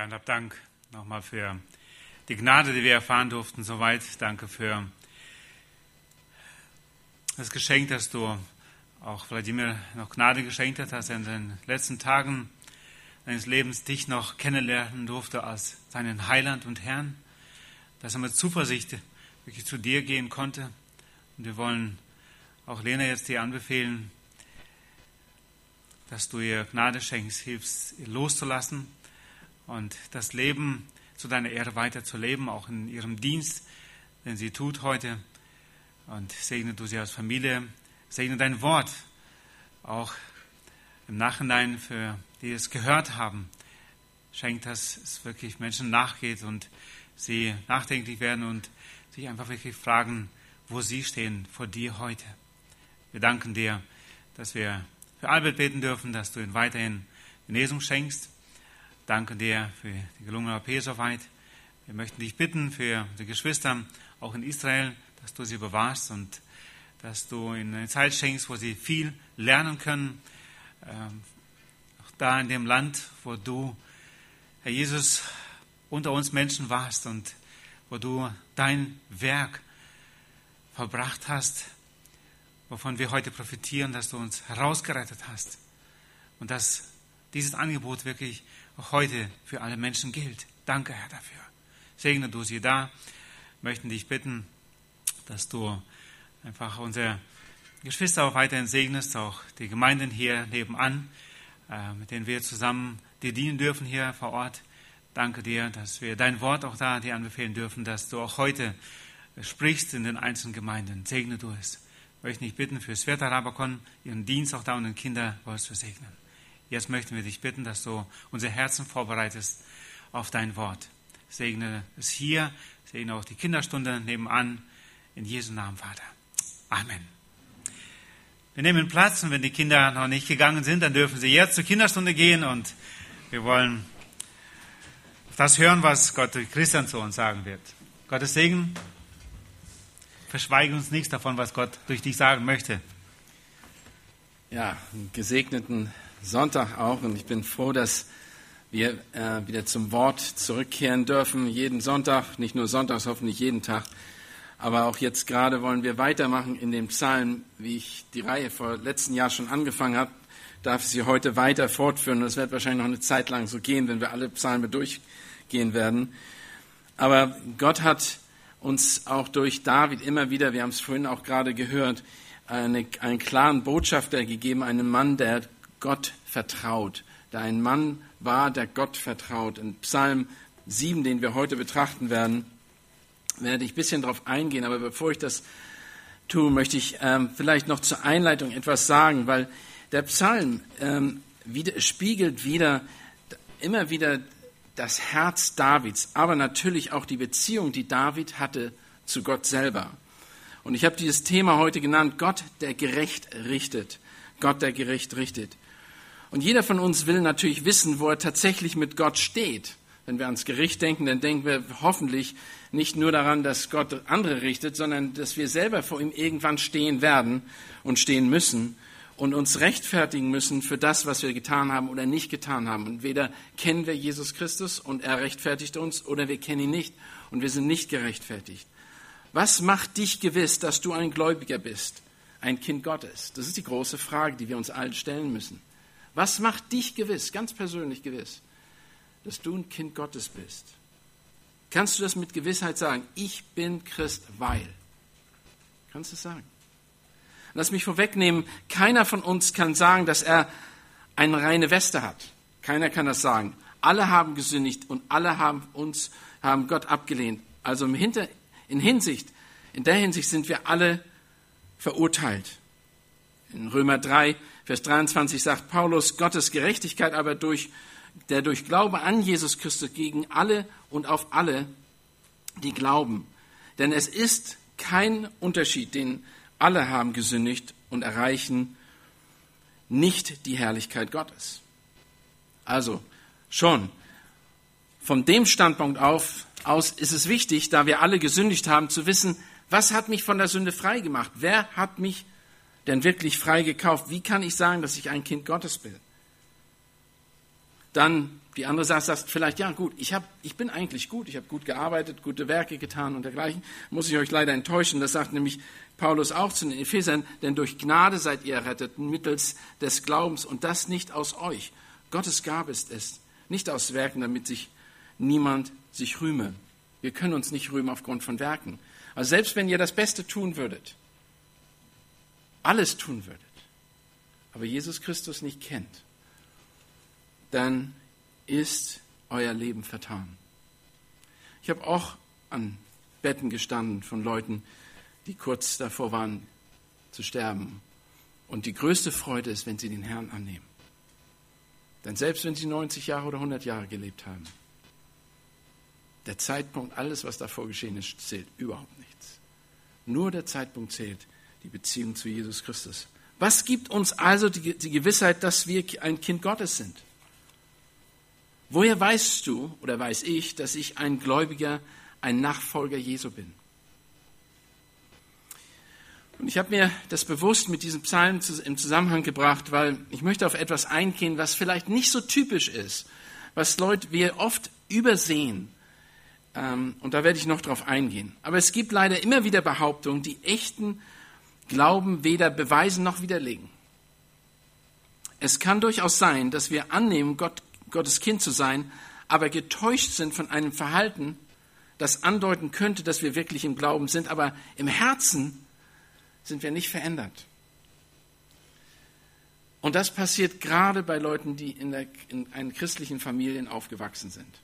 Herr, und hab Dank nochmal für die Gnade, die wir erfahren durften, soweit. Danke für das Geschenk, dass du auch Wladimir noch Gnade geschenkt hast, dass er in den letzten Tagen seines Lebens dich noch kennenlernen durfte als seinen Heiland und Herrn, dass er mit Zuversicht wirklich zu dir gehen konnte. Und wir wollen auch Lena jetzt dir anbefehlen, dass du ihr Gnade schenkst, hilfst, ihr loszulassen und das Leben zu deiner Ehre weiterzuleben, auch in ihrem Dienst, den sie tut heute. Und segne du sie als Familie, segne dein Wort auch im Nachhinein für die es gehört haben. Schenkt, dass es wirklich Menschen nachgeht und sie nachdenklich werden und sich einfach wirklich fragen, wo sie stehen vor dir heute. Wir danken dir, dass wir für Albert beten dürfen, dass du ihn weiterhin Genesung schenkst. Danke dir für die gelungene OP soweit. Wir möchten dich bitten für die Geschwister, auch in Israel, dass du sie bewahrst und dass du ihnen eine Zeit schenkst, wo sie viel lernen können. Ähm, auch da in dem Land, wo du, Herr Jesus, unter uns Menschen warst und wo du dein Werk verbracht hast, wovon wir heute profitieren, dass du uns herausgerettet hast und dass dieses Angebot wirklich auch heute für alle Menschen gilt. Danke, Herr, dafür. Segne du sie da. Möchten dich bitten, dass du einfach unsere Geschwister auch weiterhin segnest, auch die Gemeinden hier nebenan, äh, mit denen wir zusammen dir dienen dürfen hier vor Ort. Danke dir, dass wir dein Wort auch da dir anbefehlen dürfen, dass du auch heute sprichst in den einzelnen Gemeinden. Segne du es möchte ich bitten für Sveta Rabakon, ihren Dienst auch da und den Kinder wolltest du segnen. Jetzt möchten wir dich bitten, dass du unser Herzen vorbereitest auf dein Wort. Segne es hier, segne auch die Kinderstunde nebenan. In Jesu Namen, Vater. Amen. Wir nehmen Platz und wenn die Kinder noch nicht gegangen sind, dann dürfen sie jetzt zur Kinderstunde gehen und wir wollen das hören, was Gott durch Christian zu uns sagen wird. Gottes Segen verschweige uns nichts davon, was Gott durch dich sagen möchte. Ja, einen gesegneten Sonntag auch und ich bin froh, dass wir äh, wieder zum Wort zurückkehren dürfen, jeden Sonntag, nicht nur sonntags, hoffentlich jeden Tag. Aber auch jetzt gerade wollen wir weitermachen in dem Psalm, wie ich die Reihe vor letzten Jahr schon angefangen habe, darf ich sie heute weiter fortführen. Es wird wahrscheinlich noch eine Zeit lang so gehen, wenn wir alle Psalme durchgehen werden. Aber Gott hat uns auch durch David immer wieder, wir haben es vorhin auch gerade gehört, eine, einen klaren Botschafter gegeben, einen Mann, der Gott vertraut, der ein Mann war, der Gott vertraut. In Psalm 7, den wir heute betrachten werden, werde ich ein bisschen darauf eingehen, aber bevor ich das tue, möchte ich ähm, vielleicht noch zur Einleitung etwas sagen, weil der Psalm ähm, wieder, spiegelt wieder immer wieder das Herz Davids, aber natürlich auch die Beziehung, die David hatte zu Gott selber. Und ich habe dieses Thema heute genannt, Gott, der gerecht richtet. Gott, der gerecht richtet. Und jeder von uns will natürlich wissen, wo er tatsächlich mit Gott steht. Wenn wir ans Gericht denken, dann denken wir hoffentlich nicht nur daran, dass Gott andere richtet, sondern dass wir selber vor ihm irgendwann stehen werden und stehen müssen und uns rechtfertigen müssen für das, was wir getan haben oder nicht getan haben. Und weder kennen wir Jesus Christus und er rechtfertigt uns oder wir kennen ihn nicht und wir sind nicht gerechtfertigt. Was macht dich gewiss, dass du ein Gläubiger bist, ein Kind Gottes? Das ist die große Frage, die wir uns allen stellen müssen. Was macht dich gewiss, ganz persönlich gewiss, dass du ein Kind Gottes bist? Kannst du das mit Gewissheit sagen? Ich bin Christ, weil. Kannst du es sagen? Lass mich vorwegnehmen, keiner von uns kann sagen, dass er eine reine Weste hat. Keiner kann das sagen. Alle haben gesündigt und alle haben uns, haben Gott abgelehnt. Also im Hinter, in Hinsicht, in der Hinsicht sind wir alle verurteilt. In Römer 3, Vers 23 sagt Paulus, Gottes Gerechtigkeit aber durch, der durch Glaube an Jesus Christus gegen alle und auf alle, die glauben. Denn es ist kein Unterschied, den alle haben gesündigt und erreichen nicht die Herrlichkeit Gottes. Also schon von dem Standpunkt auf, aus ist es wichtig, da wir alle gesündigt haben, zu wissen, was hat mich von der Sünde frei gemacht? Wer hat mich denn wirklich frei gekauft? Wie kann ich sagen, dass ich ein Kind Gottes bin? Dann Die andere sagt, sagt vielleicht, ja gut, ich, hab, ich bin eigentlich gut, ich habe gut gearbeitet, gute Werke getan und dergleichen. Muss ich euch leider enttäuschen. Das sagt nämlich Paulus auch zu den Ephesern, denn durch Gnade seid ihr errettet mittels des Glaubens und das nicht aus euch. Gottes Gabe ist es, nicht aus Werken, damit sich niemand sich rühme. Wir können uns nicht rühmen aufgrund von Werken. Also selbst wenn ihr das Beste tun würdet, alles tun würdet, aber Jesus Christus nicht kennt, dann ist euer Leben vertan. Ich habe auch an Betten gestanden von Leuten, die kurz davor waren zu sterben. Und die größte Freude ist, wenn sie den Herrn annehmen. Denn selbst wenn sie 90 Jahre oder 100 Jahre gelebt haben, der Zeitpunkt, alles, was davor geschehen ist, zählt überhaupt nichts. Nur der Zeitpunkt zählt, die Beziehung zu Jesus Christus. Was gibt uns also die, die Gewissheit, dass wir ein Kind Gottes sind? Woher weißt du oder weiß ich, dass ich ein Gläubiger, ein Nachfolger Jesu bin? Und ich habe mir das bewusst mit diesem Psalm im Zusammenhang gebracht, weil ich möchte auf etwas eingehen, was vielleicht nicht so typisch ist, was Leute wir oft übersehen. Ähm, und da werde ich noch drauf eingehen. Aber es gibt leider immer wieder Behauptungen, die echten Glauben weder beweisen noch widerlegen. Es kann durchaus sein, dass wir annehmen, Gott Gottes Kind zu sein, aber getäuscht sind von einem Verhalten, das andeuten könnte, dass wir wirklich im Glauben sind, aber im Herzen sind wir nicht verändert. Und das passiert gerade bei Leuten, die in, der, in christlichen Familien aufgewachsen sind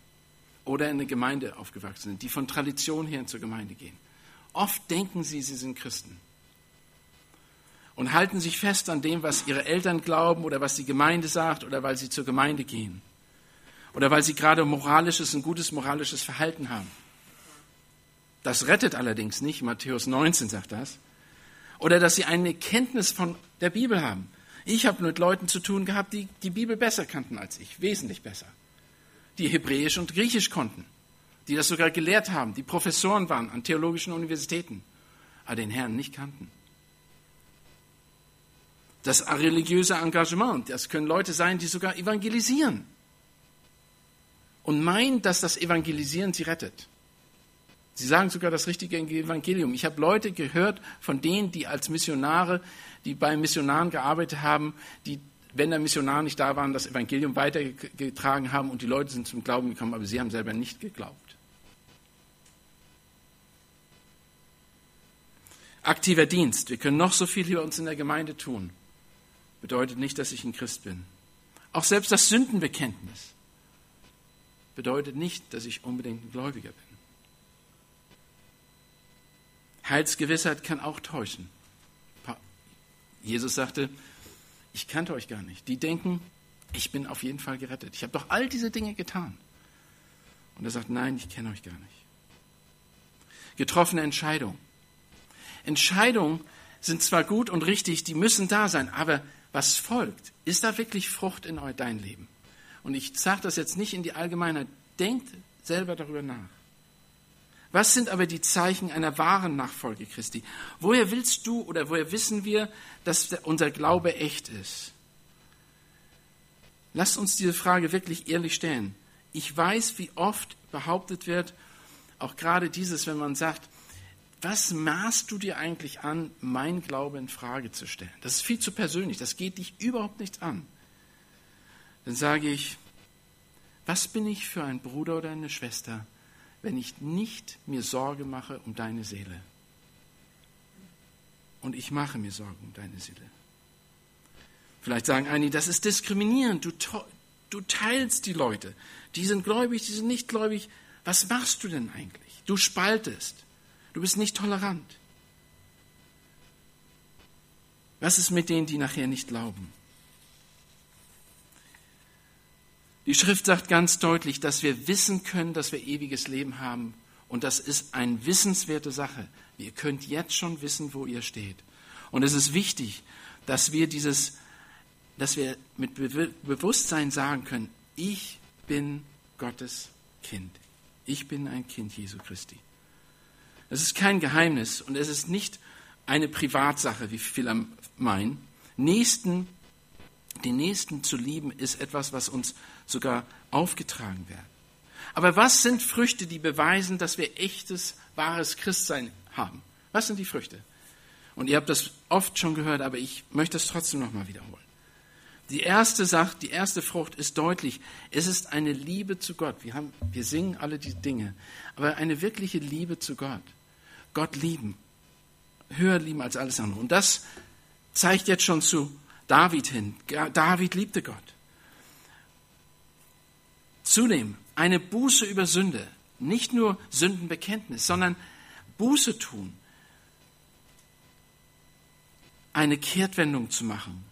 oder in der Gemeinde aufgewachsen sind, die von Tradition her zur Gemeinde gehen. Oft denken sie, sie sind Christen und halten sich fest an dem, was ihre Eltern glauben oder was die Gemeinde sagt oder weil sie zur Gemeinde gehen oder weil sie gerade moralisches, ein gutes moralisches Verhalten haben. Das rettet allerdings nicht, Matthäus 19 sagt das. Oder dass sie eine Kenntnis von der Bibel haben. Ich habe mit Leuten zu tun gehabt, die die Bibel besser kannten als ich, wesentlich besser. Die Hebräisch und Griechisch konnten, die das sogar gelehrt haben, die Professoren waren an theologischen Universitäten, aber den Herrn nicht kannten. Das religiöse Engagement, das können Leute sein, die sogar evangelisieren und meinen, dass das Evangelisieren sie rettet. Sie sagen sogar das richtige Evangelium. Ich habe Leute gehört von denen, die als Missionare, die bei Missionaren gearbeitet haben, die, wenn der Missionar nicht da waren, das Evangelium weitergetragen haben und die Leute sind zum Glauben gekommen, aber sie haben selber nicht geglaubt. Aktiver Dienst. Wir können noch so viel hier uns in der Gemeinde tun. Bedeutet nicht, dass ich ein Christ bin. Auch selbst das Sündenbekenntnis bedeutet nicht, dass ich unbedingt ein Gläubiger bin. Heilsgewissheit kann auch täuschen. Jesus sagte, ich kannte euch gar nicht. Die denken, ich bin auf jeden Fall gerettet. Ich habe doch all diese Dinge getan. Und er sagt, nein, ich kenne euch gar nicht. Getroffene Entscheidung. Entscheidungen sind zwar gut und richtig, die müssen da sein, aber was folgt? Ist da wirklich Frucht in dein Leben? Und ich sage das jetzt nicht in die Allgemeinheit. Denkt selber darüber nach. Was sind aber die Zeichen einer wahren Nachfolge Christi? Woher willst du oder woher wissen wir, dass unser Glaube echt ist? Lasst uns diese Frage wirklich ehrlich stellen. Ich weiß, wie oft behauptet wird, auch gerade dieses, wenn man sagt, was maßt du dir eigentlich an, mein Glaube in Frage zu stellen? Das ist viel zu persönlich, das geht dich überhaupt nichts an dann sage ich, was bin ich für ein Bruder oder eine Schwester, wenn ich nicht mir Sorge mache um deine Seele? Und ich mache mir Sorgen um deine Seele. Vielleicht sagen einige, das ist diskriminierend. Du, du teilst die Leute. Die sind gläubig, die sind nicht gläubig. Was machst du denn eigentlich? Du spaltest. Du bist nicht tolerant. Was ist mit denen, die nachher nicht glauben? Die Schrift sagt ganz deutlich, dass wir wissen können, dass wir ewiges Leben haben. Und das ist eine wissenswerte Sache. Ihr könnt jetzt schon wissen, wo ihr steht. Und es ist wichtig, dass wir dieses, dass wir mit Bewusstsein sagen können, ich bin Gottes Kind. Ich bin ein Kind Jesu Christi. Das ist kein Geheimnis und es ist nicht eine Privatsache, wie viele meinen. Nächsten Den Nächsten zu lieben ist etwas, was uns sogar aufgetragen wird. Aber was sind Früchte, die beweisen, dass wir echtes, wahres Christsein haben? Was sind die Früchte? Und ihr habt das oft schon gehört, aber ich möchte es trotzdem nochmal wiederholen. Die erste Sache, die erste Frucht ist deutlich. Es ist eine Liebe zu Gott. Wir, haben, wir singen alle diese Dinge. Aber eine wirkliche Liebe zu Gott. Gott lieben. Höher lieben als alles andere. Und das zeigt jetzt schon zu David hin. David liebte Gott. Zudem eine Buße über Sünde. Nicht nur Sündenbekenntnis, sondern Buße tun eine Kehrtwendung zu machen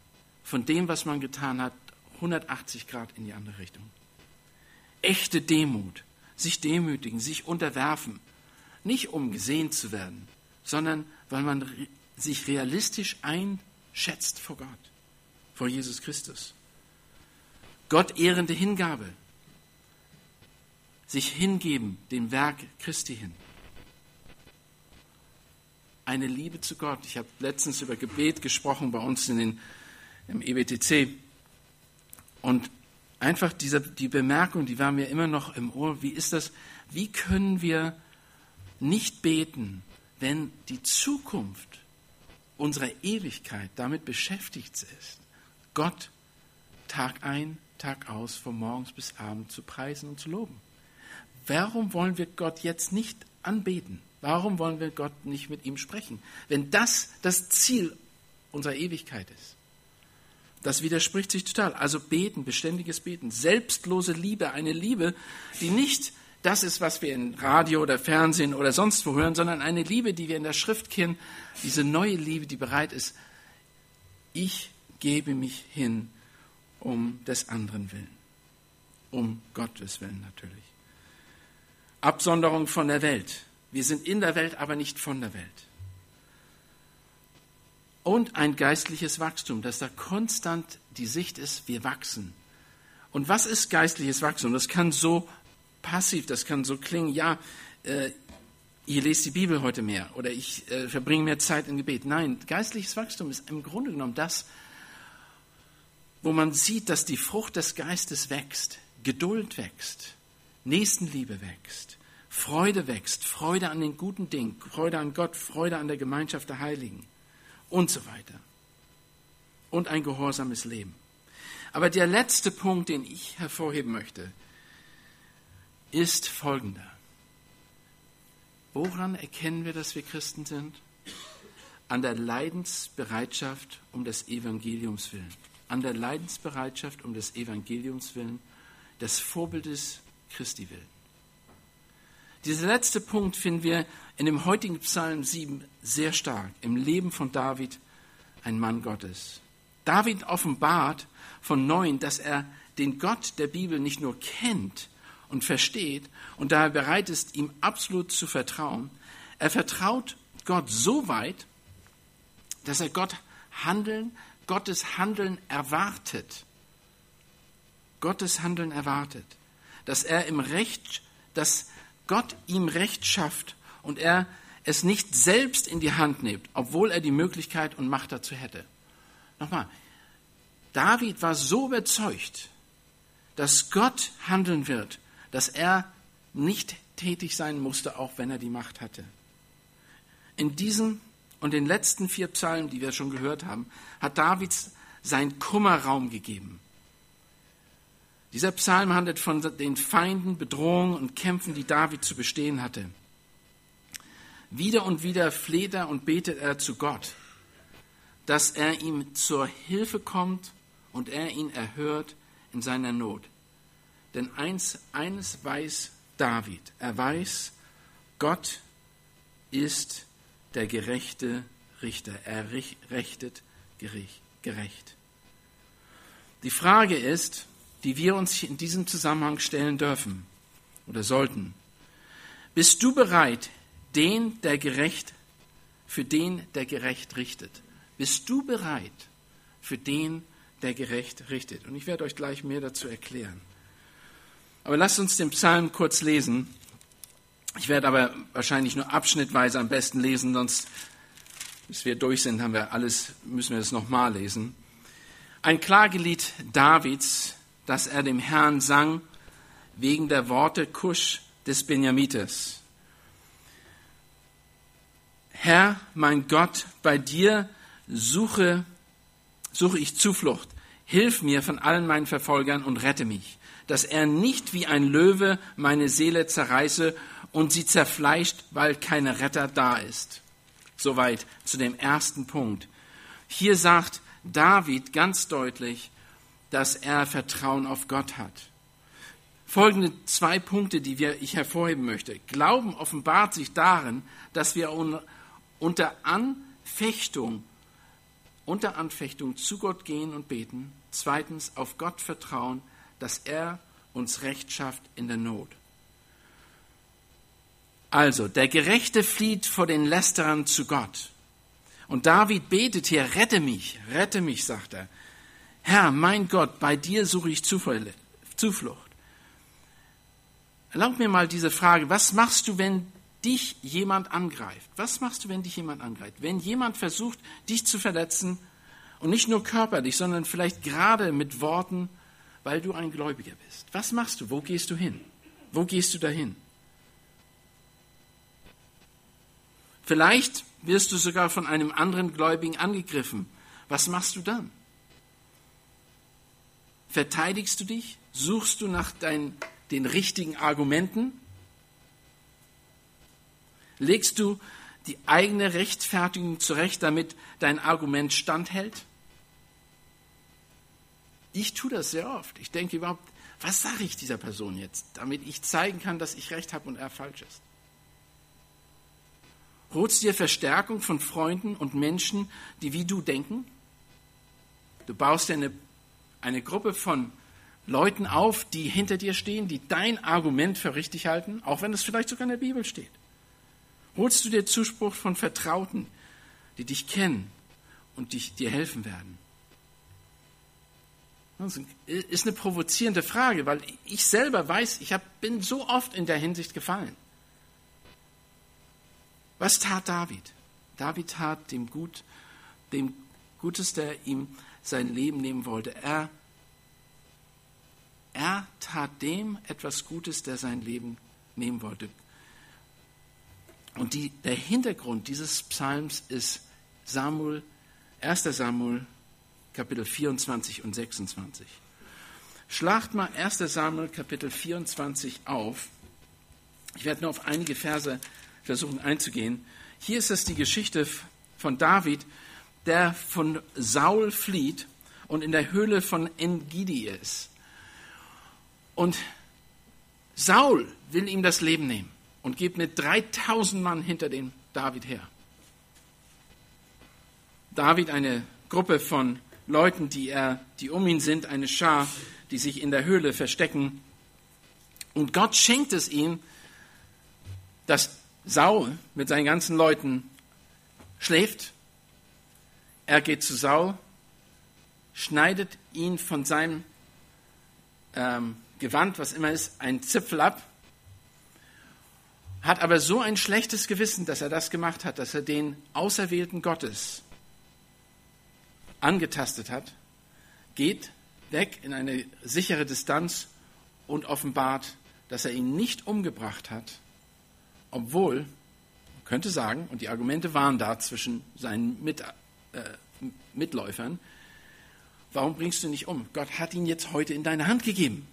von dem, was man getan hat, 180 Grad in die andere Richtung. Echte Demut, sich demütigen, sich unterwerfen, nicht um gesehen zu werden, sondern weil man sich realistisch einschätzt vor Gott, vor Jesus Christus. Gott ehrende Hingabe, sich hingeben dem Werk Christi hin eine Liebe zu Gott. Ich habe letztens über Gebet gesprochen bei uns in den, im EBTC. Und einfach diese, die Bemerkung, die war mir immer noch im Ohr, wie ist das, wie können wir nicht beten, wenn die Zukunft unserer Ewigkeit damit beschäftigt ist, Gott Tag ein, Tag aus, von morgens bis abend zu preisen und zu loben. Warum wollen wir Gott jetzt nicht anbeten? Warum wollen wir Gott nicht mit ihm sprechen? Wenn das das Ziel unserer Ewigkeit ist. Das widerspricht sich total. Also beten, beständiges Beten, selbstlose Liebe, eine Liebe, die nicht das ist, was wir in Radio oder Fernsehen oder sonst wo hören, sondern eine Liebe, die wir in der Schrift kennen, diese neue Liebe, die bereit ist, ich gebe mich hin um des anderen willen, um Gottes willen natürlich. Absonderung von der Welt. Wir sind in der Welt, aber nicht von der Welt. Und ein geistliches Wachstum, dass da konstant die Sicht ist, wir wachsen. Und was ist geistliches Wachstum? Das kann so passiv, das kann so klingen, ja, äh, ihr lest die Bibel heute mehr oder ich äh, verbringe mehr Zeit im Gebet. Nein, geistliches Wachstum ist im Grunde genommen das, wo man sieht, dass die Frucht des Geistes wächst, Geduld wächst, Nächstenliebe wächst, Freude wächst, Freude an den guten Dingen, Freude an Gott, Freude an der Gemeinschaft der Heiligen und so weiter. Und ein gehorsames Leben. Aber der letzte Punkt, den ich hervorheben möchte, ist folgender. Woran erkennen wir, dass wir Christen sind? An der Leidensbereitschaft um des Evangeliums willen. An der Leidensbereitschaft um des Evangeliums willen, des Vorbildes Christi willen. Dieser letzte Punkt finden wir in dem heutigen Psalm 7 sehr stark, im Leben von David, ein Mann Gottes. David offenbart von neuem, dass er den Gott der Bibel nicht nur kennt und versteht und daher bereit ist, ihm absolut zu vertrauen. Er vertraut Gott so weit, dass er Gott Handeln, Gottes Handeln erwartet. Gottes Handeln erwartet. Dass er im Recht, dass Gott ihm Recht schafft und er es nicht selbst in die Hand nimmt, obwohl er die Möglichkeit und Macht dazu hätte. Nochmal, David war so überzeugt, dass Gott handeln wird, dass er nicht tätig sein musste, auch wenn er die Macht hatte. In diesen und den letzten vier Psalmen, die wir schon gehört haben, hat David sein Kummerraum gegeben. Dieser Psalm handelt von den Feinden, Bedrohungen und Kämpfen, die David zu bestehen hatte. Wieder und wieder fleht er und betet er zu Gott, dass er ihm zur Hilfe kommt und er ihn erhört in seiner Not. Denn eins, eines weiß David, er weiß, Gott ist der gerechte Richter, er richtet gerecht. Die Frage ist, die wir uns in diesem Zusammenhang stellen dürfen oder sollten. Bist du bereit, den, der gerecht, für den, der gerecht richtet? Bist du bereit für den, der gerecht richtet? Und ich werde euch gleich mehr dazu erklären. Aber lasst uns den Psalm kurz lesen. Ich werde aber wahrscheinlich nur abschnittweise am besten lesen, sonst bis wir durch sind, haben wir alles, müssen wir es nochmal lesen. Ein Klagelied Davids, das er dem Herrn sang, wegen der Worte Kusch des Benjamites. Herr, mein Gott, bei dir suche, suche ich Zuflucht. Hilf mir von allen meinen Verfolgern und rette mich, dass er nicht wie ein Löwe meine Seele zerreiße und sie zerfleischt, weil kein Retter da ist. Soweit zu dem ersten Punkt. Hier sagt David ganz deutlich, dass er Vertrauen auf Gott hat. Folgende zwei Punkte, die ich hervorheben möchte. Glauben offenbart sich darin, dass wir unter Anfechtung, unter Anfechtung zu Gott gehen und beten. Zweitens auf Gott vertrauen, dass er uns Recht schafft in der Not. Also, der Gerechte flieht vor den Lästerern zu Gott. Und David betet hier, rette mich, rette mich, sagt er. Herr, mein Gott, bei dir suche ich Zuflucht. Erlaub mir mal diese Frage, was machst du, wenn dich jemand angreift? Was machst du, wenn dich jemand angreift? Wenn jemand versucht, dich zu verletzen, und nicht nur körperlich, sondern vielleicht gerade mit Worten, weil du ein Gläubiger bist. Was machst du? Wo gehst du hin? Wo gehst du dahin? Vielleicht wirst du sogar von einem anderen Gläubigen angegriffen. Was machst du dann? Verteidigst du dich? Suchst du nach deinen, den richtigen Argumenten? Legst du die eigene Rechtfertigung zurecht, damit dein Argument standhält? Ich tue das sehr oft. Ich denke überhaupt, was sage ich dieser Person jetzt, damit ich zeigen kann, dass ich recht habe und er falsch ist? Holst dir Verstärkung von Freunden und Menschen, die wie du denken? Du baust dir eine, eine Gruppe von Leuten auf, die hinter dir stehen, die dein Argument für richtig halten, auch wenn es vielleicht sogar in der Bibel steht. Holst du dir Zuspruch von Vertrauten, die dich kennen und dich, dir helfen werden? Das ist eine provozierende Frage, weil ich selber weiß, ich hab, bin so oft in der Hinsicht gefallen. Was tat David? David tat dem, Gut, dem Gutes, der ihm sein Leben nehmen wollte. Er, er tat dem etwas Gutes, der sein Leben nehmen wollte. Und die, der Hintergrund dieses Psalms ist Samuel, 1. Samuel, Kapitel 24 und 26. Schlagt mal 1. Samuel, Kapitel 24 auf. Ich werde nur auf einige Verse versuchen einzugehen. Hier ist es die Geschichte von David, der von Saul flieht und in der Höhle von Engidi ist. Und Saul will ihm das Leben nehmen und geht mit 3000 Mann hinter dem David her. David, eine Gruppe von Leuten, die, er, die um ihn sind, eine Schar, die sich in der Höhle verstecken. Und Gott schenkt es ihm, dass Saul mit seinen ganzen Leuten schläft. Er geht zu Saul, schneidet ihn von seinem ähm, Gewand, was immer ist, ein Zipfel ab, hat aber so ein schlechtes Gewissen, dass er das gemacht hat, dass er den Auserwählten Gottes angetastet hat, geht weg in eine sichere Distanz und offenbart, dass er ihn nicht umgebracht hat, obwohl, man könnte sagen, und die Argumente waren da zwischen seinen Mit, äh, Mitläufern, warum bringst du ihn nicht um? Gott hat ihn jetzt heute in deine Hand gegeben.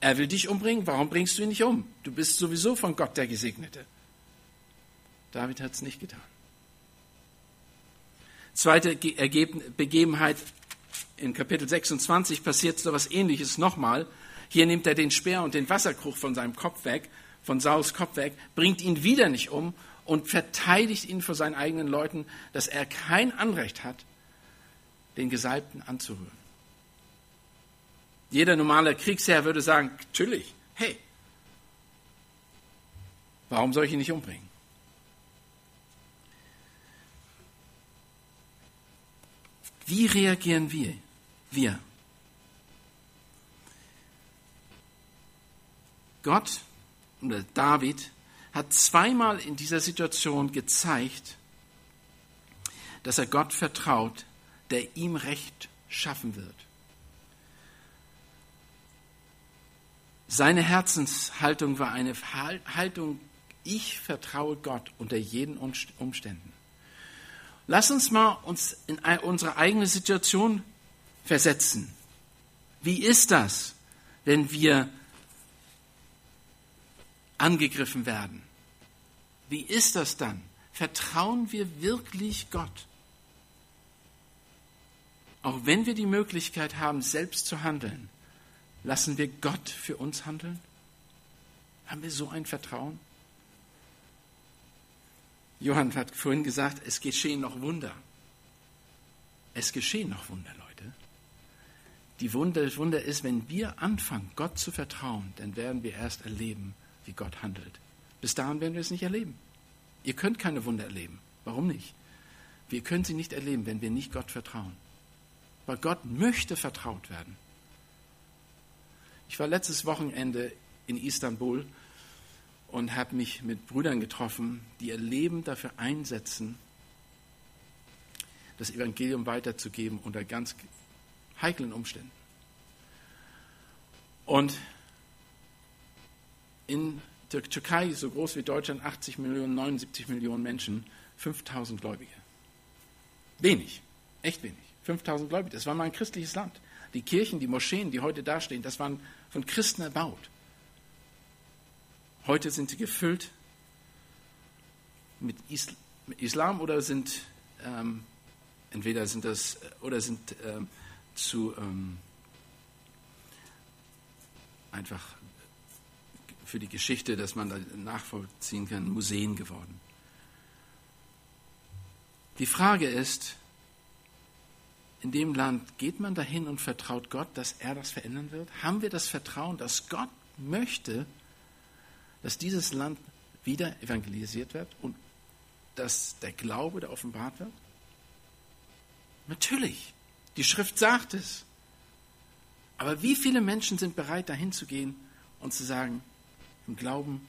Er will dich umbringen, warum bringst du ihn nicht um? Du bist sowieso von Gott der Gesegnete. David hat es nicht getan. Zweite Begebenheit in Kapitel 26 passiert so etwas ähnliches nochmal. Hier nimmt er den Speer und den Wasserkrug von seinem Kopf weg von Sauls Kopf weg, bringt ihn wieder nicht um und verteidigt ihn vor seinen eigenen Leuten, dass er kein Anrecht hat, den Gesalbten anzurühren. Jeder normale Kriegsherr würde sagen, natürlich, hey, warum soll ich ihn nicht umbringen? Wie reagieren wir? Wir. Gott oder David hat zweimal in dieser Situation gezeigt, dass er Gott vertraut, der ihm Recht schaffen wird. Seine Herzenshaltung war eine Haltung, ich vertraue Gott unter jeden Umständen. Lass uns mal uns in unsere eigene Situation versetzen. Wie ist das, wenn wir angegriffen werden? Wie ist das dann? Vertrauen wir wirklich Gott? Auch wenn wir die Möglichkeit haben, selbst zu handeln, lassen wir Gott für uns handeln? Haben wir so ein Vertrauen? Johann hat vorhin gesagt, es geschehen noch Wunder. Es geschehen noch Wunder, Leute. Die Wunder, das Wunder ist, wenn wir anfangen, Gott zu vertrauen, dann werden wir erst erleben, wie Gott handelt. Bis dahin werden wir es nicht erleben. Ihr könnt keine Wunder erleben. Warum nicht? Wir können sie nicht erleben, wenn wir nicht Gott vertrauen. Weil Gott möchte vertraut werden. Ich war letztes Wochenende in Istanbul und habe mich mit Brüdern getroffen, die ihr Leben dafür einsetzen, das Evangelium weiterzugeben unter ganz heiklen Umständen. Und in der Türkei, so groß wie Deutschland, 80 Millionen, 79 Millionen Menschen, 5000 Gläubige. Wenig, echt wenig. 5000 Gläubige. Das war mal ein christliches Land. Die Kirchen, die Moscheen, die heute dastehen, das waren von Christen erbaut. Heute sind sie gefüllt mit Islam oder sind ähm, entweder sind das oder sind ähm, zu ähm, einfach für die Geschichte, dass man da nachvollziehen kann, Museen geworden. Die Frage ist, in dem Land geht man dahin und vertraut Gott, dass er das verändern wird? Haben wir das Vertrauen, dass Gott möchte, dass dieses Land wieder evangelisiert wird und dass der Glaube da offenbart wird? Natürlich, die Schrift sagt es. Aber wie viele Menschen sind bereit, dahin zu gehen und zu sagen, im Glauben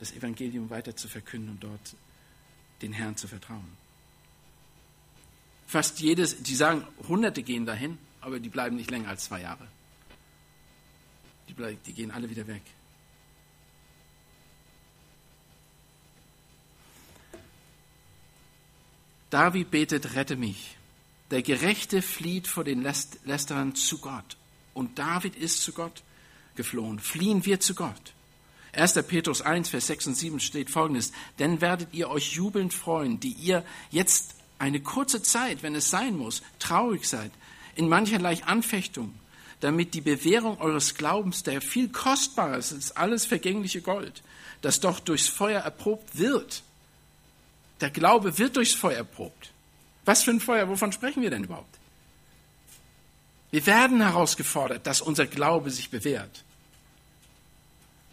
das Evangelium weiter zu verkünden und dort den Herrn zu vertrauen? Fast jedes, die sagen, Hunderte gehen dahin, aber die bleiben nicht länger als zwei Jahre. Die, bleiben, die gehen alle wieder weg. David betet, rette mich. Der Gerechte flieht vor den Lästerern zu Gott. Und David ist zu Gott geflohen. Fliehen wir zu Gott. 1. Petrus 1, Vers 6 und 7 steht folgendes. Denn werdet ihr euch jubelnd freuen, die ihr jetzt eine kurze Zeit, wenn es sein muss, traurig seid, in mancherlei Anfechtung, damit die Bewährung eures Glaubens, der viel kostbarer ist als alles vergängliche Gold, das doch durchs Feuer erprobt wird, der Glaube wird durchs Feuer erprobt. Was für ein Feuer? Wovon sprechen wir denn überhaupt? Wir werden herausgefordert, dass unser Glaube sich bewährt.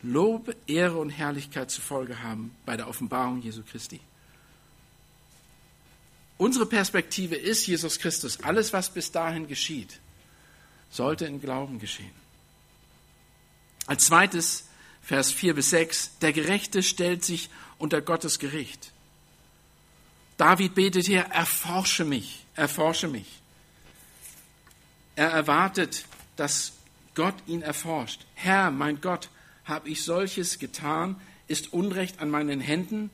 Lobe, Ehre und Herrlichkeit zur Folge haben bei der Offenbarung Jesu Christi. Unsere Perspektive ist Jesus Christus. Alles, was bis dahin geschieht, sollte in Glauben geschehen. Als zweites, Vers 4 bis 6, der Gerechte stellt sich unter Gottes Gericht. David betet hier, erforsche mich, erforsche mich. Er erwartet, dass Gott ihn erforscht. Herr, mein Gott, habe ich solches getan? Ist Unrecht an meinen Händen?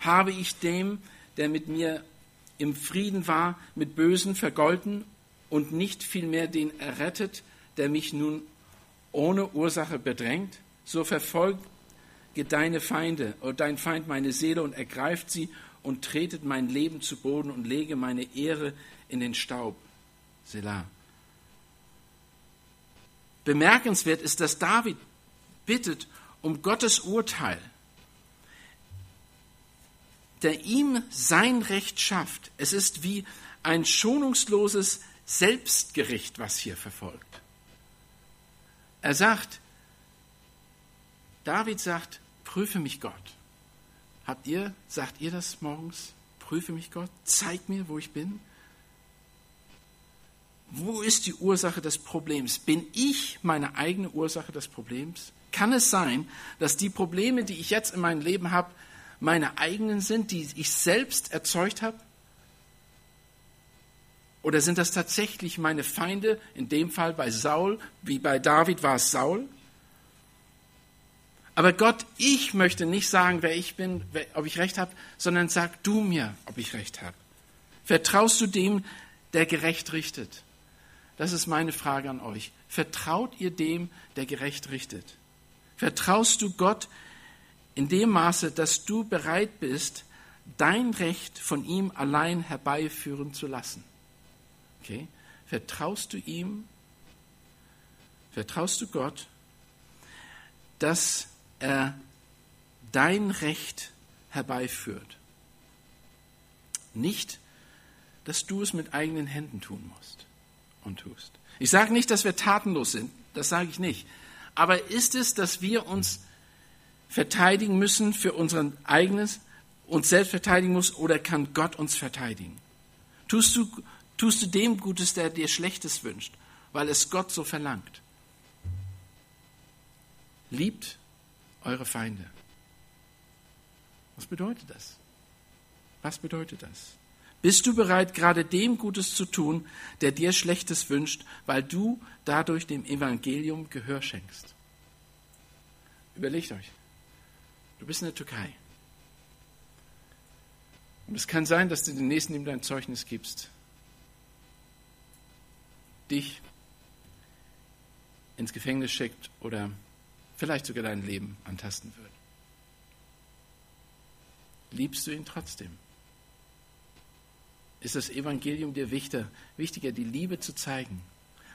Habe ich dem, der mit mir im Frieden war, mit Bösen vergolten und nicht vielmehr den errettet, der mich nun ohne Ursache bedrängt? So verfolge deine Feinde oder dein Feind meine Seele und ergreift sie und tretet mein Leben zu Boden und lege meine Ehre in den Staub. Selah. Bemerkenswert ist, dass David bittet um Gottes Urteil, der ihm sein Recht schafft. Es ist wie ein schonungsloses Selbstgericht, was hier verfolgt. Er sagt, David sagt, prüfe mich Gott. Habt ihr, sagt ihr das morgens? Prüfe mich Gott, zeig mir, wo ich bin. Wo ist die Ursache des Problems? Bin ich meine eigene Ursache des Problems? Kann es sein, dass die Probleme, die ich jetzt in meinem Leben habe, meine eigenen sind, die ich selbst erzeugt habe? Oder sind das tatsächlich meine Feinde, in dem Fall bei Saul, wie bei David war es Saul? Aber Gott, ich möchte nicht sagen, wer ich bin, ob ich recht habe, sondern sag du mir, ob ich recht habe. Vertraust du dem, der gerecht richtet? Das ist meine Frage an euch. Vertraut ihr dem, der gerecht richtet? Vertraust du Gott in dem Maße, dass du bereit bist, dein Recht von ihm allein herbeiführen zu lassen? Okay? Vertraust du ihm? Vertraust du Gott, dass er dein Recht herbeiführt? Nicht, dass du es mit eigenen Händen tun musst und tust. Ich sage nicht, dass wir tatenlos sind, das sage ich nicht. Aber ist es, dass wir uns verteidigen müssen für unser eigenes, uns selbst verteidigen muss, oder kann Gott uns verteidigen? Tust du, tust du dem Gutes, der dir Schlechtes wünscht, weil es Gott so verlangt? Liebt eure Feinde. Was bedeutet das? Was bedeutet das? Bist du bereit, gerade dem Gutes zu tun, der dir Schlechtes wünscht, weil du dadurch dem Evangelium Gehör schenkst? Überlegt euch. Du bist in der Türkei. Und es kann sein, dass du den Nächsten ihm dein Zeugnis gibst. Dich ins Gefängnis schickt oder vielleicht sogar dein Leben antasten wird. Liebst du ihn trotzdem? Ist das Evangelium dir wichtiger, wichtiger, die Liebe zu zeigen?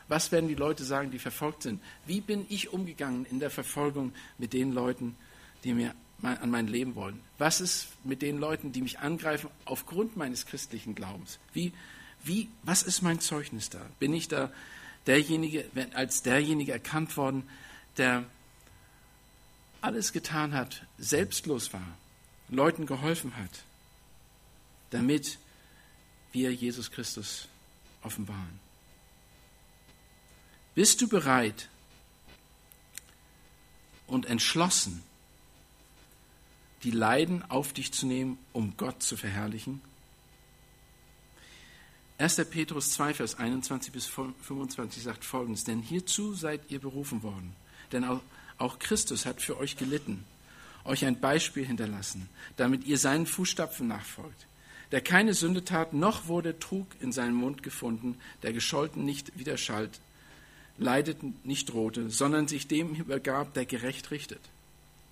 Was werden die Leute sagen, die verfolgt sind? Wie bin ich umgegangen in der Verfolgung mit den Leuten, die mir an mein Leben wollen? Was ist mit den Leuten, die mich angreifen aufgrund meines christlichen Glaubens? Wie, wie, was ist mein Zeugnis da? Bin ich da derjenige, als derjenige erkannt worden, der alles getan hat, selbstlos war, Leuten geholfen hat, damit wir Jesus Christus offenbaren. Bist du bereit und entschlossen, die Leiden auf dich zu nehmen, um Gott zu verherrlichen? 1. Petrus 2, Vers 21 bis 25 sagt folgendes, denn hierzu seid ihr berufen worden, denn auch Christus hat für euch gelitten, euch ein Beispiel hinterlassen, damit ihr seinen Fußstapfen nachfolgt. Der keine Sünde tat, noch wurde Trug in seinem Mund gefunden, der gescholten nicht widerschallt, leidet nicht drohte, sondern sich dem übergab, der gerecht richtet,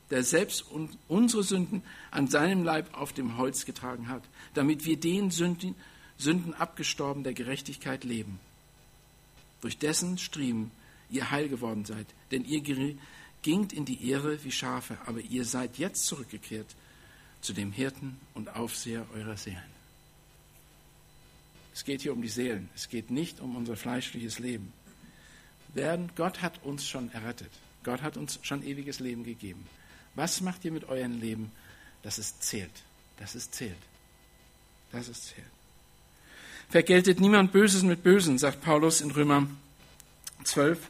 der selbst unsere Sünden an seinem Leib auf dem Holz getragen hat, damit wir den Sünden, Sünden abgestorben der Gerechtigkeit leben. Durch dessen Striemen ihr heil geworden seid, denn ihr gingt in die Ehre wie Schafe, aber ihr seid jetzt zurückgekehrt zu dem Hirten und Aufseher eurer Seelen. Es geht hier um die Seelen, es geht nicht um unser fleischliches Leben. Werden, Gott hat uns schon errettet, Gott hat uns schon ewiges Leben gegeben. Was macht ihr mit eurem Leben, dass es zählt? Dass es zählt. Dass es zählt. Vergeltet niemand Böses mit Bösen, sagt Paulus in Römer 12.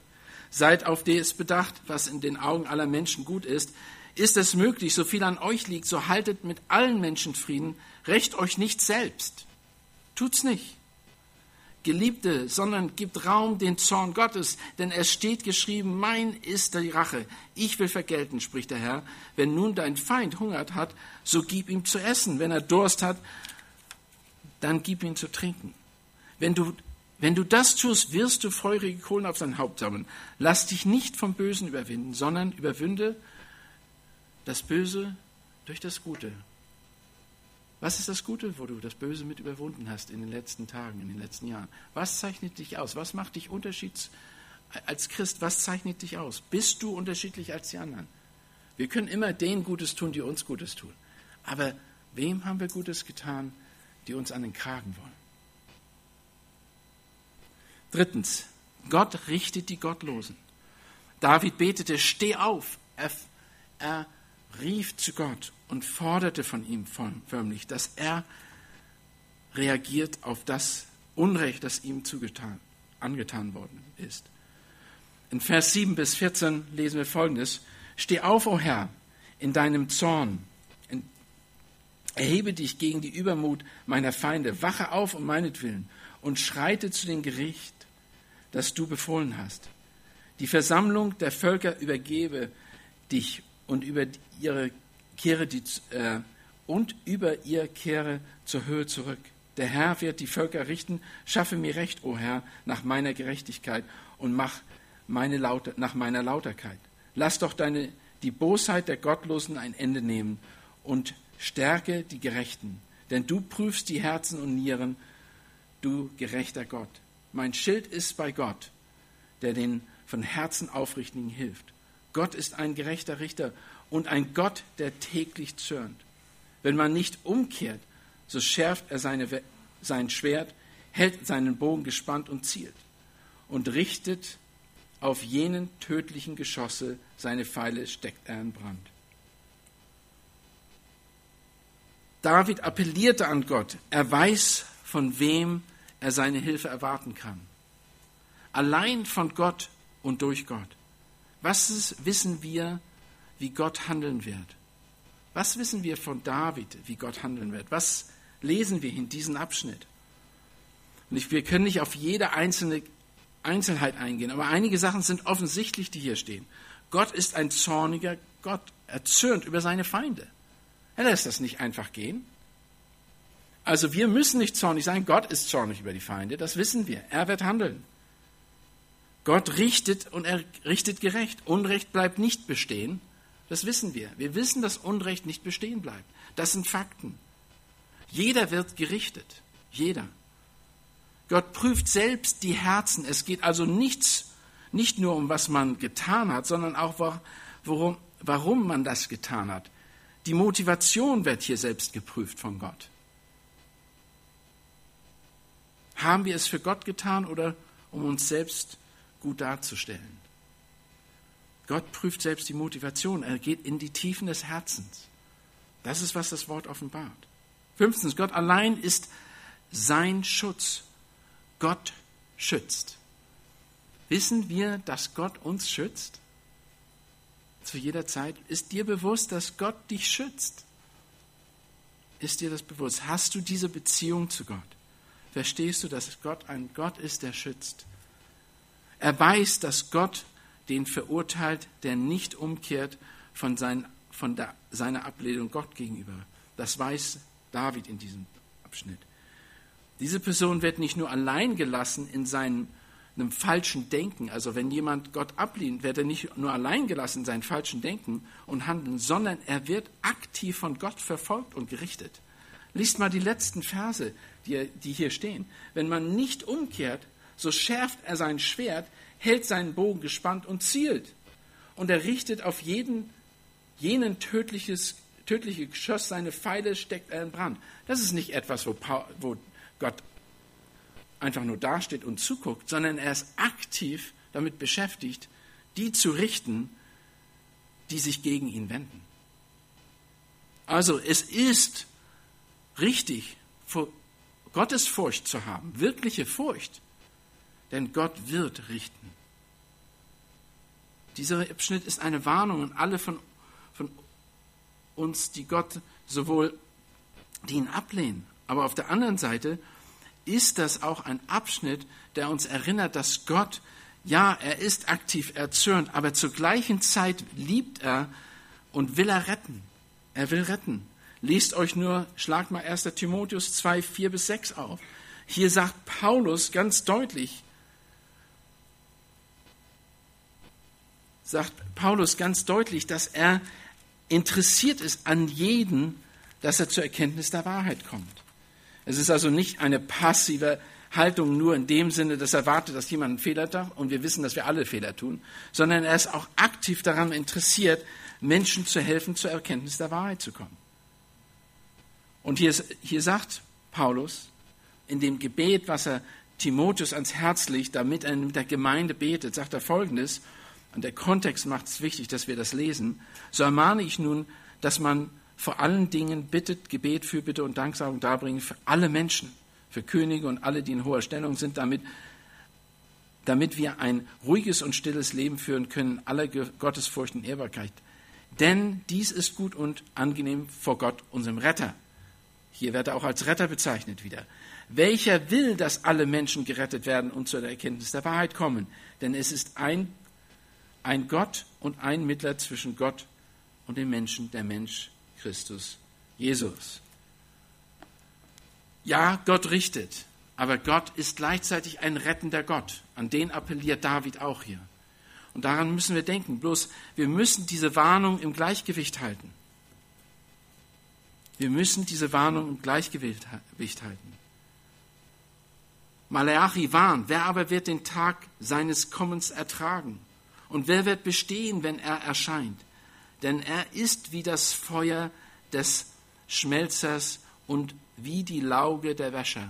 Seid auf das bedacht, was in den Augen aller Menschen gut ist. Ist es möglich, so viel an euch liegt, so haltet mit allen Menschen Frieden, rächt euch nicht selbst. Tut's nicht. Geliebte, sondern gibt Raum den Zorn Gottes, denn es steht geschrieben, mein ist die Rache. Ich will vergelten, spricht der Herr. Wenn nun dein Feind hungert hat, so gib ihm zu essen. Wenn er Durst hat, dann gib ihm zu trinken. Wenn du wenn du das tust, wirst du feurige Kohlen auf dein Haupt sammeln. Lass dich nicht vom Bösen überwinden, sondern überwinde das Böse durch das Gute. Was ist das Gute, wo du das Böse mit überwunden hast in den letzten Tagen, in den letzten Jahren? Was zeichnet dich aus? Was macht dich unterschieds als Christ? Was zeichnet dich aus? Bist du unterschiedlich als die anderen? Wir können immer denen Gutes tun, die uns Gutes tun. Aber wem haben wir Gutes getan, die uns an den Kragen wollen? Drittens, Gott richtet die Gottlosen. David betete, steh auf. Er, er rief zu Gott und forderte von ihm förmlich, dass er reagiert auf das Unrecht, das ihm zugetan, angetan worden ist. In Vers 7 bis 14 lesen wir folgendes. Steh auf, o oh Herr, in deinem Zorn. Erhebe dich gegen die Übermut meiner Feinde. Wache auf um meinetwillen und schreite zu dem Gericht, das du befohlen hast. Die Versammlung der Völker übergebe dich und über ihre kehre die, äh, und über ihr kehre zur Höhe zurück. Der Herr wird die Völker richten. Schaffe mir Recht, o Herr, nach meiner Gerechtigkeit und mach meine Laute, nach meiner Lauterkeit. Lass doch deine, die Bosheit der Gottlosen ein Ende nehmen und stärke die Gerechten. Denn du prüfst die Herzen und Nieren, du gerechter Gott. Mein Schild ist bei Gott, der den von Herzen Aufrichtigen hilft. Gott ist ein gerechter Richter und ein Gott, der täglich zürnt. Wenn man nicht umkehrt, so schärft er seine, sein Schwert, hält seinen Bogen gespannt und zielt und richtet auf jenen tödlichen Geschosse seine Pfeile, steckt er in Brand. David appellierte an Gott. Er weiß, von wem er seine Hilfe erwarten kann. Allein von Gott und durch Gott. Was wissen wir, wie Gott handeln wird? Was wissen wir von David, wie Gott handeln wird? Was lesen wir in diesem Abschnitt? Und wir können nicht auf jede einzelne Einzelheit eingehen, aber einige Sachen sind offensichtlich, die hier stehen. Gott ist ein zorniger Gott. Er zürnt über seine Feinde. Er lässt das nicht einfach gehen. Also wir müssen nicht zornig sein. Gott ist zornig über die Feinde. Das wissen wir. Er wird handeln. Gott richtet und er richtet gerecht. Unrecht bleibt nicht bestehen. Das wissen wir. Wir wissen, dass Unrecht nicht bestehen bleibt. Das sind Fakten. Jeder wird gerichtet. Jeder. Gott prüft selbst die Herzen. Es geht also nichts, nicht nur um was man getan hat, sondern auch worum, warum man das getan hat. Die Motivation wird hier selbst geprüft von Gott. Haben wir es für Gott getan oder um uns selbst gut darzustellen? Gott prüft selbst die Motivation. Er geht in die Tiefen des Herzens. Das ist, was das Wort offenbart. Fünftens, Gott allein ist sein Schutz. Gott schützt. Wissen wir, dass Gott uns schützt? Zu jeder Zeit. Ist dir bewusst, dass Gott dich schützt? Ist dir das bewusst? Hast du diese Beziehung zu Gott? Verstehst du, dass Gott ein Gott ist, der schützt? Er weiß, dass Gott den verurteilt, der nicht umkehrt von, sein, von der, seiner Ablehnung Gott gegenüber. Das weiß David in diesem Abschnitt. Diese Person wird nicht nur allein gelassen in seinem einem falschen Denken. Also wenn jemand Gott ablehnt, wird er nicht nur allein gelassen in seinem falschen Denken und Handeln, sondern er wird aktiv von Gott verfolgt und gerichtet. Liest mal die letzten Verse, die, die hier stehen. Wenn man nicht umkehrt, so schärft er sein Schwert, hält seinen Bogen gespannt und zielt. Und er richtet auf jeden, jenen tödliches, tödliche Geschoss seine Pfeile, steckt er in Brand. Das ist nicht etwas, wo, Paul, wo Gott einfach nur dasteht und zuguckt, sondern er ist aktiv damit beschäftigt, die zu richten, die sich gegen ihn wenden. Also es ist richtig, Gottes Furcht zu haben, wirkliche Furcht, denn Gott wird richten. Dieser Abschnitt ist eine Warnung an alle von, von uns, die Gott sowohl, die ihn ablehnen, aber auf der anderen Seite ist das auch ein Abschnitt, der uns erinnert, dass Gott, ja, er ist aktiv erzürnt, aber zur gleichen Zeit liebt er und will er retten. Er will retten. Lest euch nur, schlagt mal 1. Timotheus 2, 4 bis 6 auf. Hier sagt Paulus ganz deutlich, sagt Paulus ganz deutlich, dass er interessiert ist an jeden, dass er zur Erkenntnis der Wahrheit kommt. Es ist also nicht eine passive Haltung nur in dem Sinne, dass er wartet, dass jemand einen Fehler tut und wir wissen, dass wir alle Fehler tun, sondern er ist auch aktiv daran interessiert, Menschen zu helfen, zur Erkenntnis der Wahrheit zu kommen. Und hier, hier sagt Paulus in dem Gebet, was er Timotheus ans Herz legt, damit er mit der Gemeinde betet, sagt er folgendes, und der Kontext macht es wichtig, dass wir das lesen, so ermahne ich nun, dass man vor allen Dingen bittet, Gebet, Fürbitte und Danksagung darbringen für alle Menschen, für Könige und alle, die in hoher Stellung sind, damit, damit wir ein ruhiges und stilles Leben führen können, aller Gottesfurcht und Ehrbarkeit. Denn dies ist gut und angenehm vor Gott, unserem Retter. Hier wird er auch als Retter bezeichnet wieder. Welcher will, dass alle Menschen gerettet werden und zu der Erkenntnis der Wahrheit kommen? Denn es ist ein, ein Gott und ein Mittler zwischen Gott und dem Menschen, der Mensch Christus Jesus. Ja, Gott richtet, aber Gott ist gleichzeitig ein rettender Gott. An den appelliert David auch hier. Und daran müssen wir denken. Bloß wir müssen diese Warnung im Gleichgewicht halten. Wir müssen diese Warnung im Gleichgewicht halten. Maleachi warnt, wer aber wird den Tag seines Kommens ertragen? Und wer wird bestehen, wenn er erscheint? Denn er ist wie das Feuer des Schmelzers und wie die Lauge der Wäscher.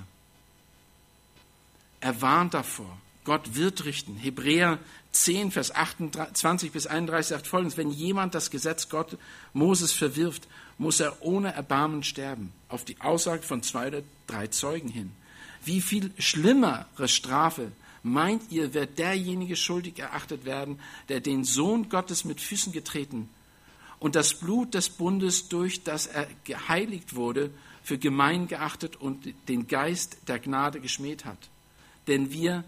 Er warnt davor. Gott wird richten. Hebräer 10, Vers 28 bis 31 sagt folgendes, wenn jemand das Gesetz Gott Moses verwirft, muss er ohne Erbarmen sterben, auf die Aussage von zwei oder drei Zeugen hin. Wie viel schlimmere Strafe meint ihr, wird derjenige schuldig erachtet werden, der den Sohn Gottes mit Füßen getreten und das Blut des Bundes, durch das er geheiligt wurde, für gemein geachtet und den Geist der Gnade geschmäht hat? Denn wir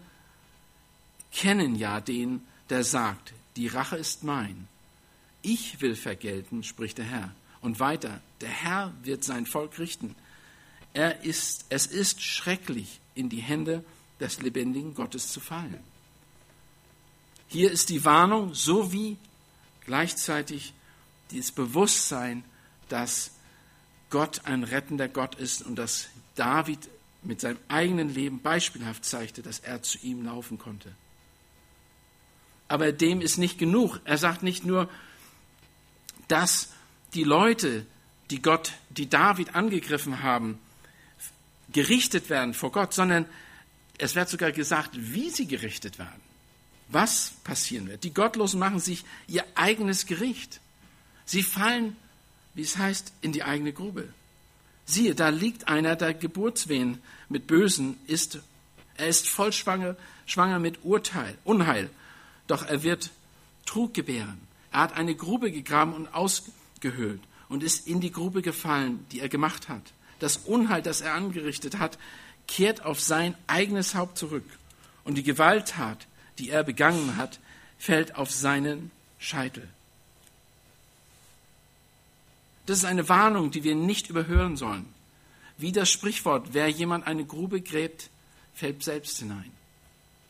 kennen ja den, der sagt, die Rache ist mein. Ich will vergelten, spricht der Herr. Und weiter, der Herr wird sein Volk richten. Er ist, es ist schrecklich, in die Hände des lebendigen Gottes zu fallen. Hier ist die Warnung sowie gleichzeitig dieses Bewusstsein, dass Gott ein rettender Gott ist und dass David mit seinem eigenen Leben beispielhaft zeigte, dass er zu ihm laufen konnte. Aber dem ist nicht genug. Er sagt nicht nur, dass die Leute, die Gott, die David angegriffen haben, gerichtet werden vor Gott, sondern es wird sogar gesagt, wie sie gerichtet werden. Was passieren wird. Die Gottlosen machen sich ihr eigenes Gericht. Sie fallen, wie es heißt, in die eigene Grube. Siehe, da liegt einer, der Geburtswehen mit Bösen ist. Er ist voll schwanger, schwanger mit Urteil, Unheil. Doch er wird Trug gebären. Er hat eine Grube gegraben und ausgehöhlt und ist in die Grube gefallen, die er gemacht hat. Das Unheil, das er angerichtet hat, kehrt auf sein eigenes Haupt zurück. Und die Gewalttat, die er begangen hat, fällt auf seinen Scheitel. Das ist eine Warnung, die wir nicht überhören sollen. Wie das Sprichwort, wer jemand eine Grube gräbt, fällt selbst hinein.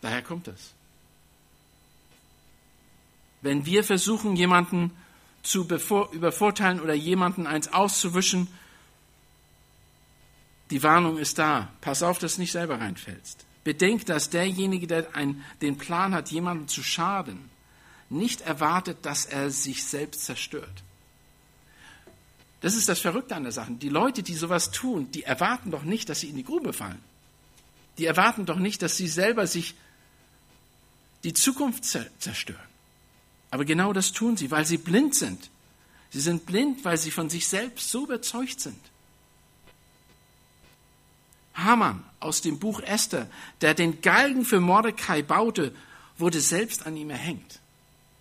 Daher kommt das. Wenn wir versuchen, jemanden zu übervorteilen oder jemanden eins auszuwischen, die Warnung ist da. Pass auf, dass du nicht selber reinfällst. Bedenk, dass derjenige, der ein, den Plan hat, jemandem zu schaden, nicht erwartet, dass er sich selbst zerstört. Das ist das Verrückte an der Sache. Die Leute, die sowas tun, die erwarten doch nicht, dass sie in die Grube fallen. Die erwarten doch nicht, dass sie selber sich die Zukunft zerstören. Aber genau das tun sie, weil sie blind sind. Sie sind blind, weil sie von sich selbst so überzeugt sind. Haman aus dem Buch Esther, der den Galgen für Mordecai baute, wurde selbst an ihm erhängt.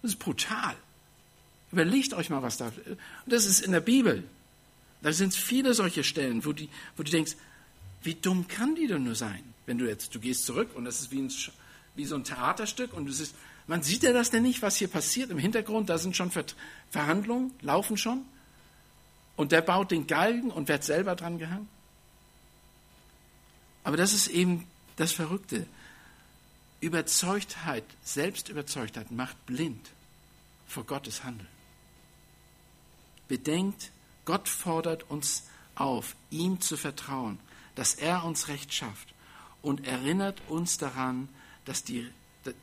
Das ist brutal. Überlegt euch mal, was da. Und das ist in der Bibel. Da sind viele solche Stellen, wo, die, wo du denkst, wie dumm kann die denn nur sein? Wenn du jetzt, du gehst zurück und das ist wie, ein, wie so ein Theaterstück und du siehst, man sieht ja das denn nicht, was hier passiert im Hintergrund, da sind schon Verhandlungen, laufen schon. Und der baut den Galgen und wird selber dran gehangen. Aber das ist eben das Verrückte. Überzeugtheit, Selbstüberzeugtheit macht blind vor Gottes Handeln. Bedenkt, Gott fordert uns auf, ihm zu vertrauen, dass er uns Recht schafft und erinnert uns daran, dass die,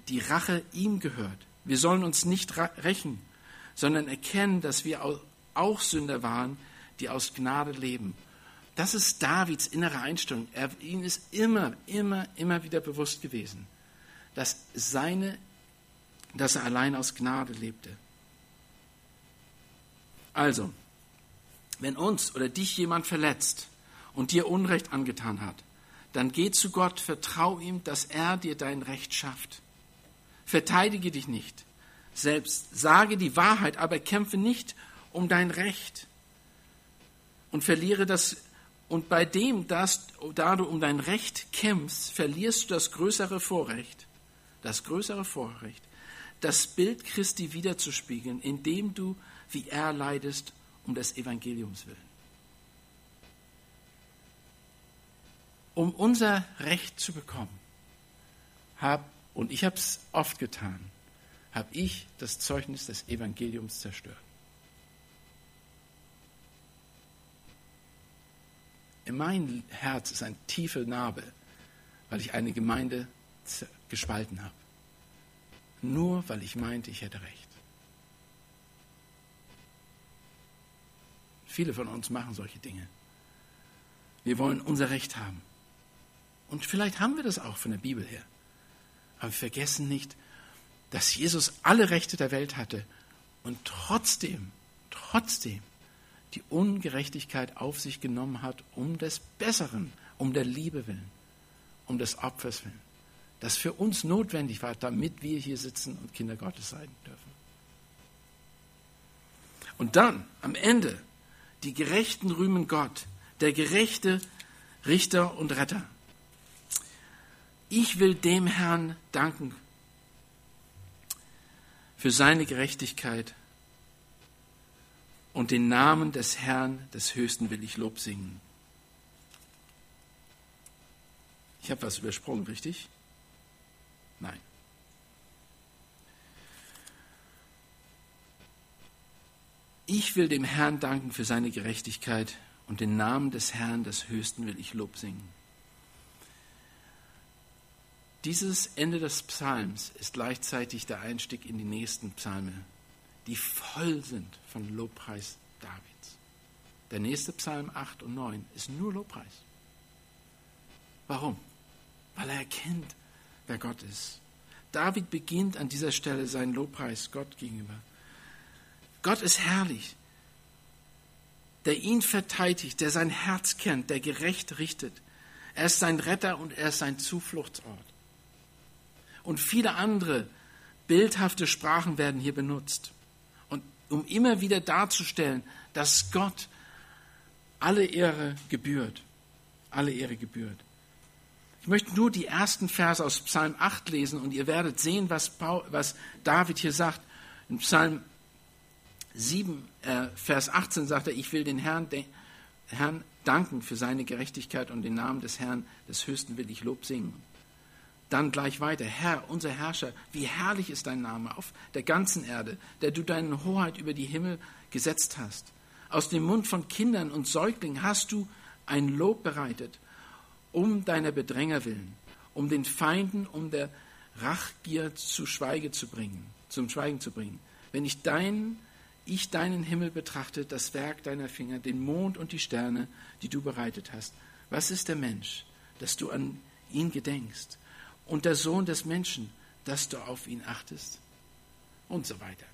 die Rache ihm gehört. Wir sollen uns nicht rächen, sondern erkennen, dass wir auch Sünder waren, die aus Gnade leben. Das ist Davids innere Einstellung. Er, ihm ist immer, immer, immer wieder bewusst gewesen, dass, seine, dass er allein aus Gnade lebte. Also, wenn uns oder dich jemand verletzt und dir Unrecht angetan hat, dann geh zu Gott, vertrau ihm, dass er dir dein Recht schafft. Verteidige dich nicht selbst, sage die Wahrheit, aber kämpfe nicht um dein Recht und verliere das Und bei dem, dass, da du um dein Recht kämpfst, verlierst du das größere Vorrecht, das größere Vorrecht, das Bild Christi wiederzuspiegeln, indem du wie er leidest um des Evangeliums willen. Um unser Recht zu bekommen, hab, und ich habe es oft getan, habe ich das Zeugnis des Evangeliums zerstört. In meinem Herz ist ein tiefe Narbe, weil ich eine Gemeinde gespalten habe. Nur weil ich meinte, ich hätte recht. Viele von uns machen solche Dinge. Wir wollen unser Recht haben. Und vielleicht haben wir das auch von der Bibel her. Aber wir vergessen nicht, dass Jesus alle Rechte der Welt hatte und trotzdem, trotzdem die Ungerechtigkeit auf sich genommen hat, um des Besseren, um der Liebe willen, um des Opfers willen, das für uns notwendig war, damit wir hier sitzen und Kinder Gottes sein dürfen. Und dann, am Ende, die Gerechten rühmen Gott, der gerechte Richter und Retter. Ich will dem Herrn danken für seine Gerechtigkeit und den Namen des Herrn des Höchsten will ich Lob singen. Ich habe was übersprungen, richtig? Nein. Ich will dem Herrn danken für seine Gerechtigkeit und den Namen des Herrn des Höchsten will ich Lob singen. Dieses Ende des Psalms ist gleichzeitig der Einstieg in die nächsten Psalme die voll sind von Lobpreis Davids. Der nächste Psalm 8 und 9 ist nur Lobpreis. Warum? Weil er erkennt, wer Gott ist. David beginnt an dieser Stelle seinen Lobpreis Gott gegenüber. Gott ist herrlich, der ihn verteidigt, der sein Herz kennt, der gerecht richtet. Er ist sein Retter und er ist sein Zufluchtsort. Und viele andere bildhafte Sprachen werden hier benutzt um immer wieder darzustellen, dass Gott alle Ehre gebührt. Alle Ehre gebührt. Ich möchte nur die ersten Verse aus Psalm 8 lesen und ihr werdet sehen, was, Paul, was David hier sagt. In Psalm 7, äh, Vers 18 sagt er, ich will den Herrn, den Herrn danken für seine Gerechtigkeit und den Namen des Herrn des Höchsten will ich Lob singen. Dann gleich weiter, Herr, unser Herrscher, wie herrlich ist dein Name auf der ganzen Erde, der du deine Hoheit über die Himmel gesetzt hast. Aus dem Mund von Kindern und Säuglingen hast du ein Lob bereitet, um deiner Bedränger willen, um den Feinden, um der Rachgier zu Schweige zu bringen, zum Schweigen zu bringen. Wenn ich deinen, ich deinen Himmel betrachte, das Werk deiner Finger, den Mond und die Sterne, die du bereitet hast, was ist der Mensch, dass du an ihn gedenkst? Und der Sohn des Menschen, dass du auf ihn achtest und so weiter.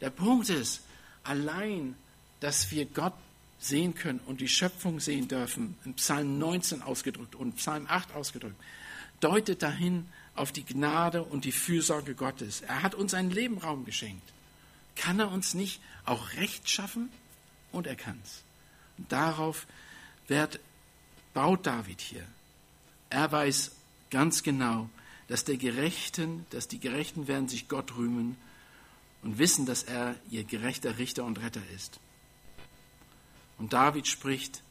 Der Punkt ist, allein, dass wir Gott sehen können und die Schöpfung sehen dürfen, in Psalm 19 ausgedrückt und Psalm 8 ausgedrückt, deutet dahin auf die Gnade und die Fürsorge Gottes. Er hat uns einen Lebenraum geschenkt. Kann er uns nicht auch Recht schaffen? Und er kann es. Darauf wird, baut David hier. Er weiß ganz genau, dass der Gerechten, dass die Gerechten werden sich Gott rühmen und wissen, dass er ihr gerechter Richter und Retter ist. Und David spricht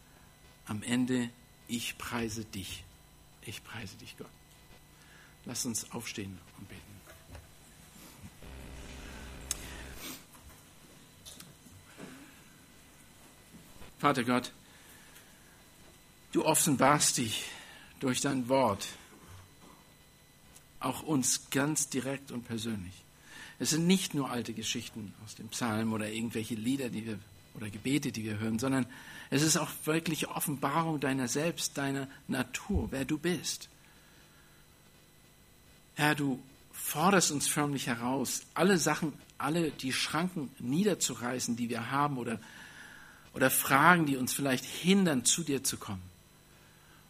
am Ende, ich preise dich. Ich preise dich, Gott. Lass uns aufstehen und beten. Vater Gott, du offenbarst dich durch dein Wort auch uns ganz direkt und persönlich. Es sind nicht nur alte Geschichten aus dem Psalm oder irgendwelche Lieder, die wir oder Gebete, die wir hören, sondern es ist auch wirklich Offenbarung deiner selbst, deiner Natur, wer du bist. Herr, du forderst uns förmlich heraus, alle Sachen, alle die Schranken niederzureißen, die wir haben oder, oder Fragen, die uns vielleicht hindern, zu dir zu kommen,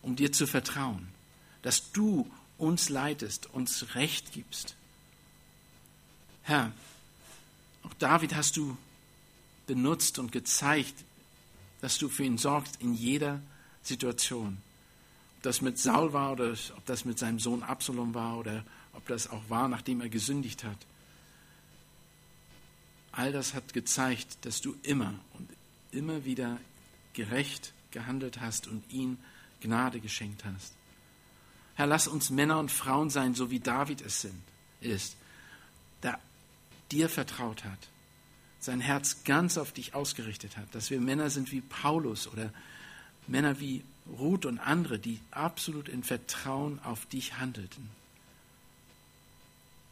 um dir zu vertrauen, dass du uns leitest, uns Recht gibst. Herr, auch David hast du benutzt und gezeigt, dass du für ihn sorgst in jeder Situation. Ob das mit Saul war oder ob das mit seinem Sohn Absalom war oder ob das auch war, nachdem er gesündigt hat. All das hat gezeigt, dass du immer und immer wieder gerecht gehandelt hast und ihm Gnade geschenkt hast. Herr, lass uns Männer und Frauen sein, so wie David es sind, ist, der dir vertraut hat, sein Herz ganz auf dich ausgerichtet hat, dass wir Männer sind wie Paulus oder Männer wie Ruth und andere, die absolut in Vertrauen auf dich handelten.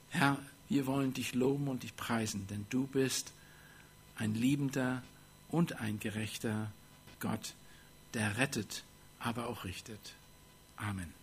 Herr, wir wollen dich loben und dich preisen, denn du bist ein liebender und ein gerechter Gott, der rettet, aber auch richtet. Amen.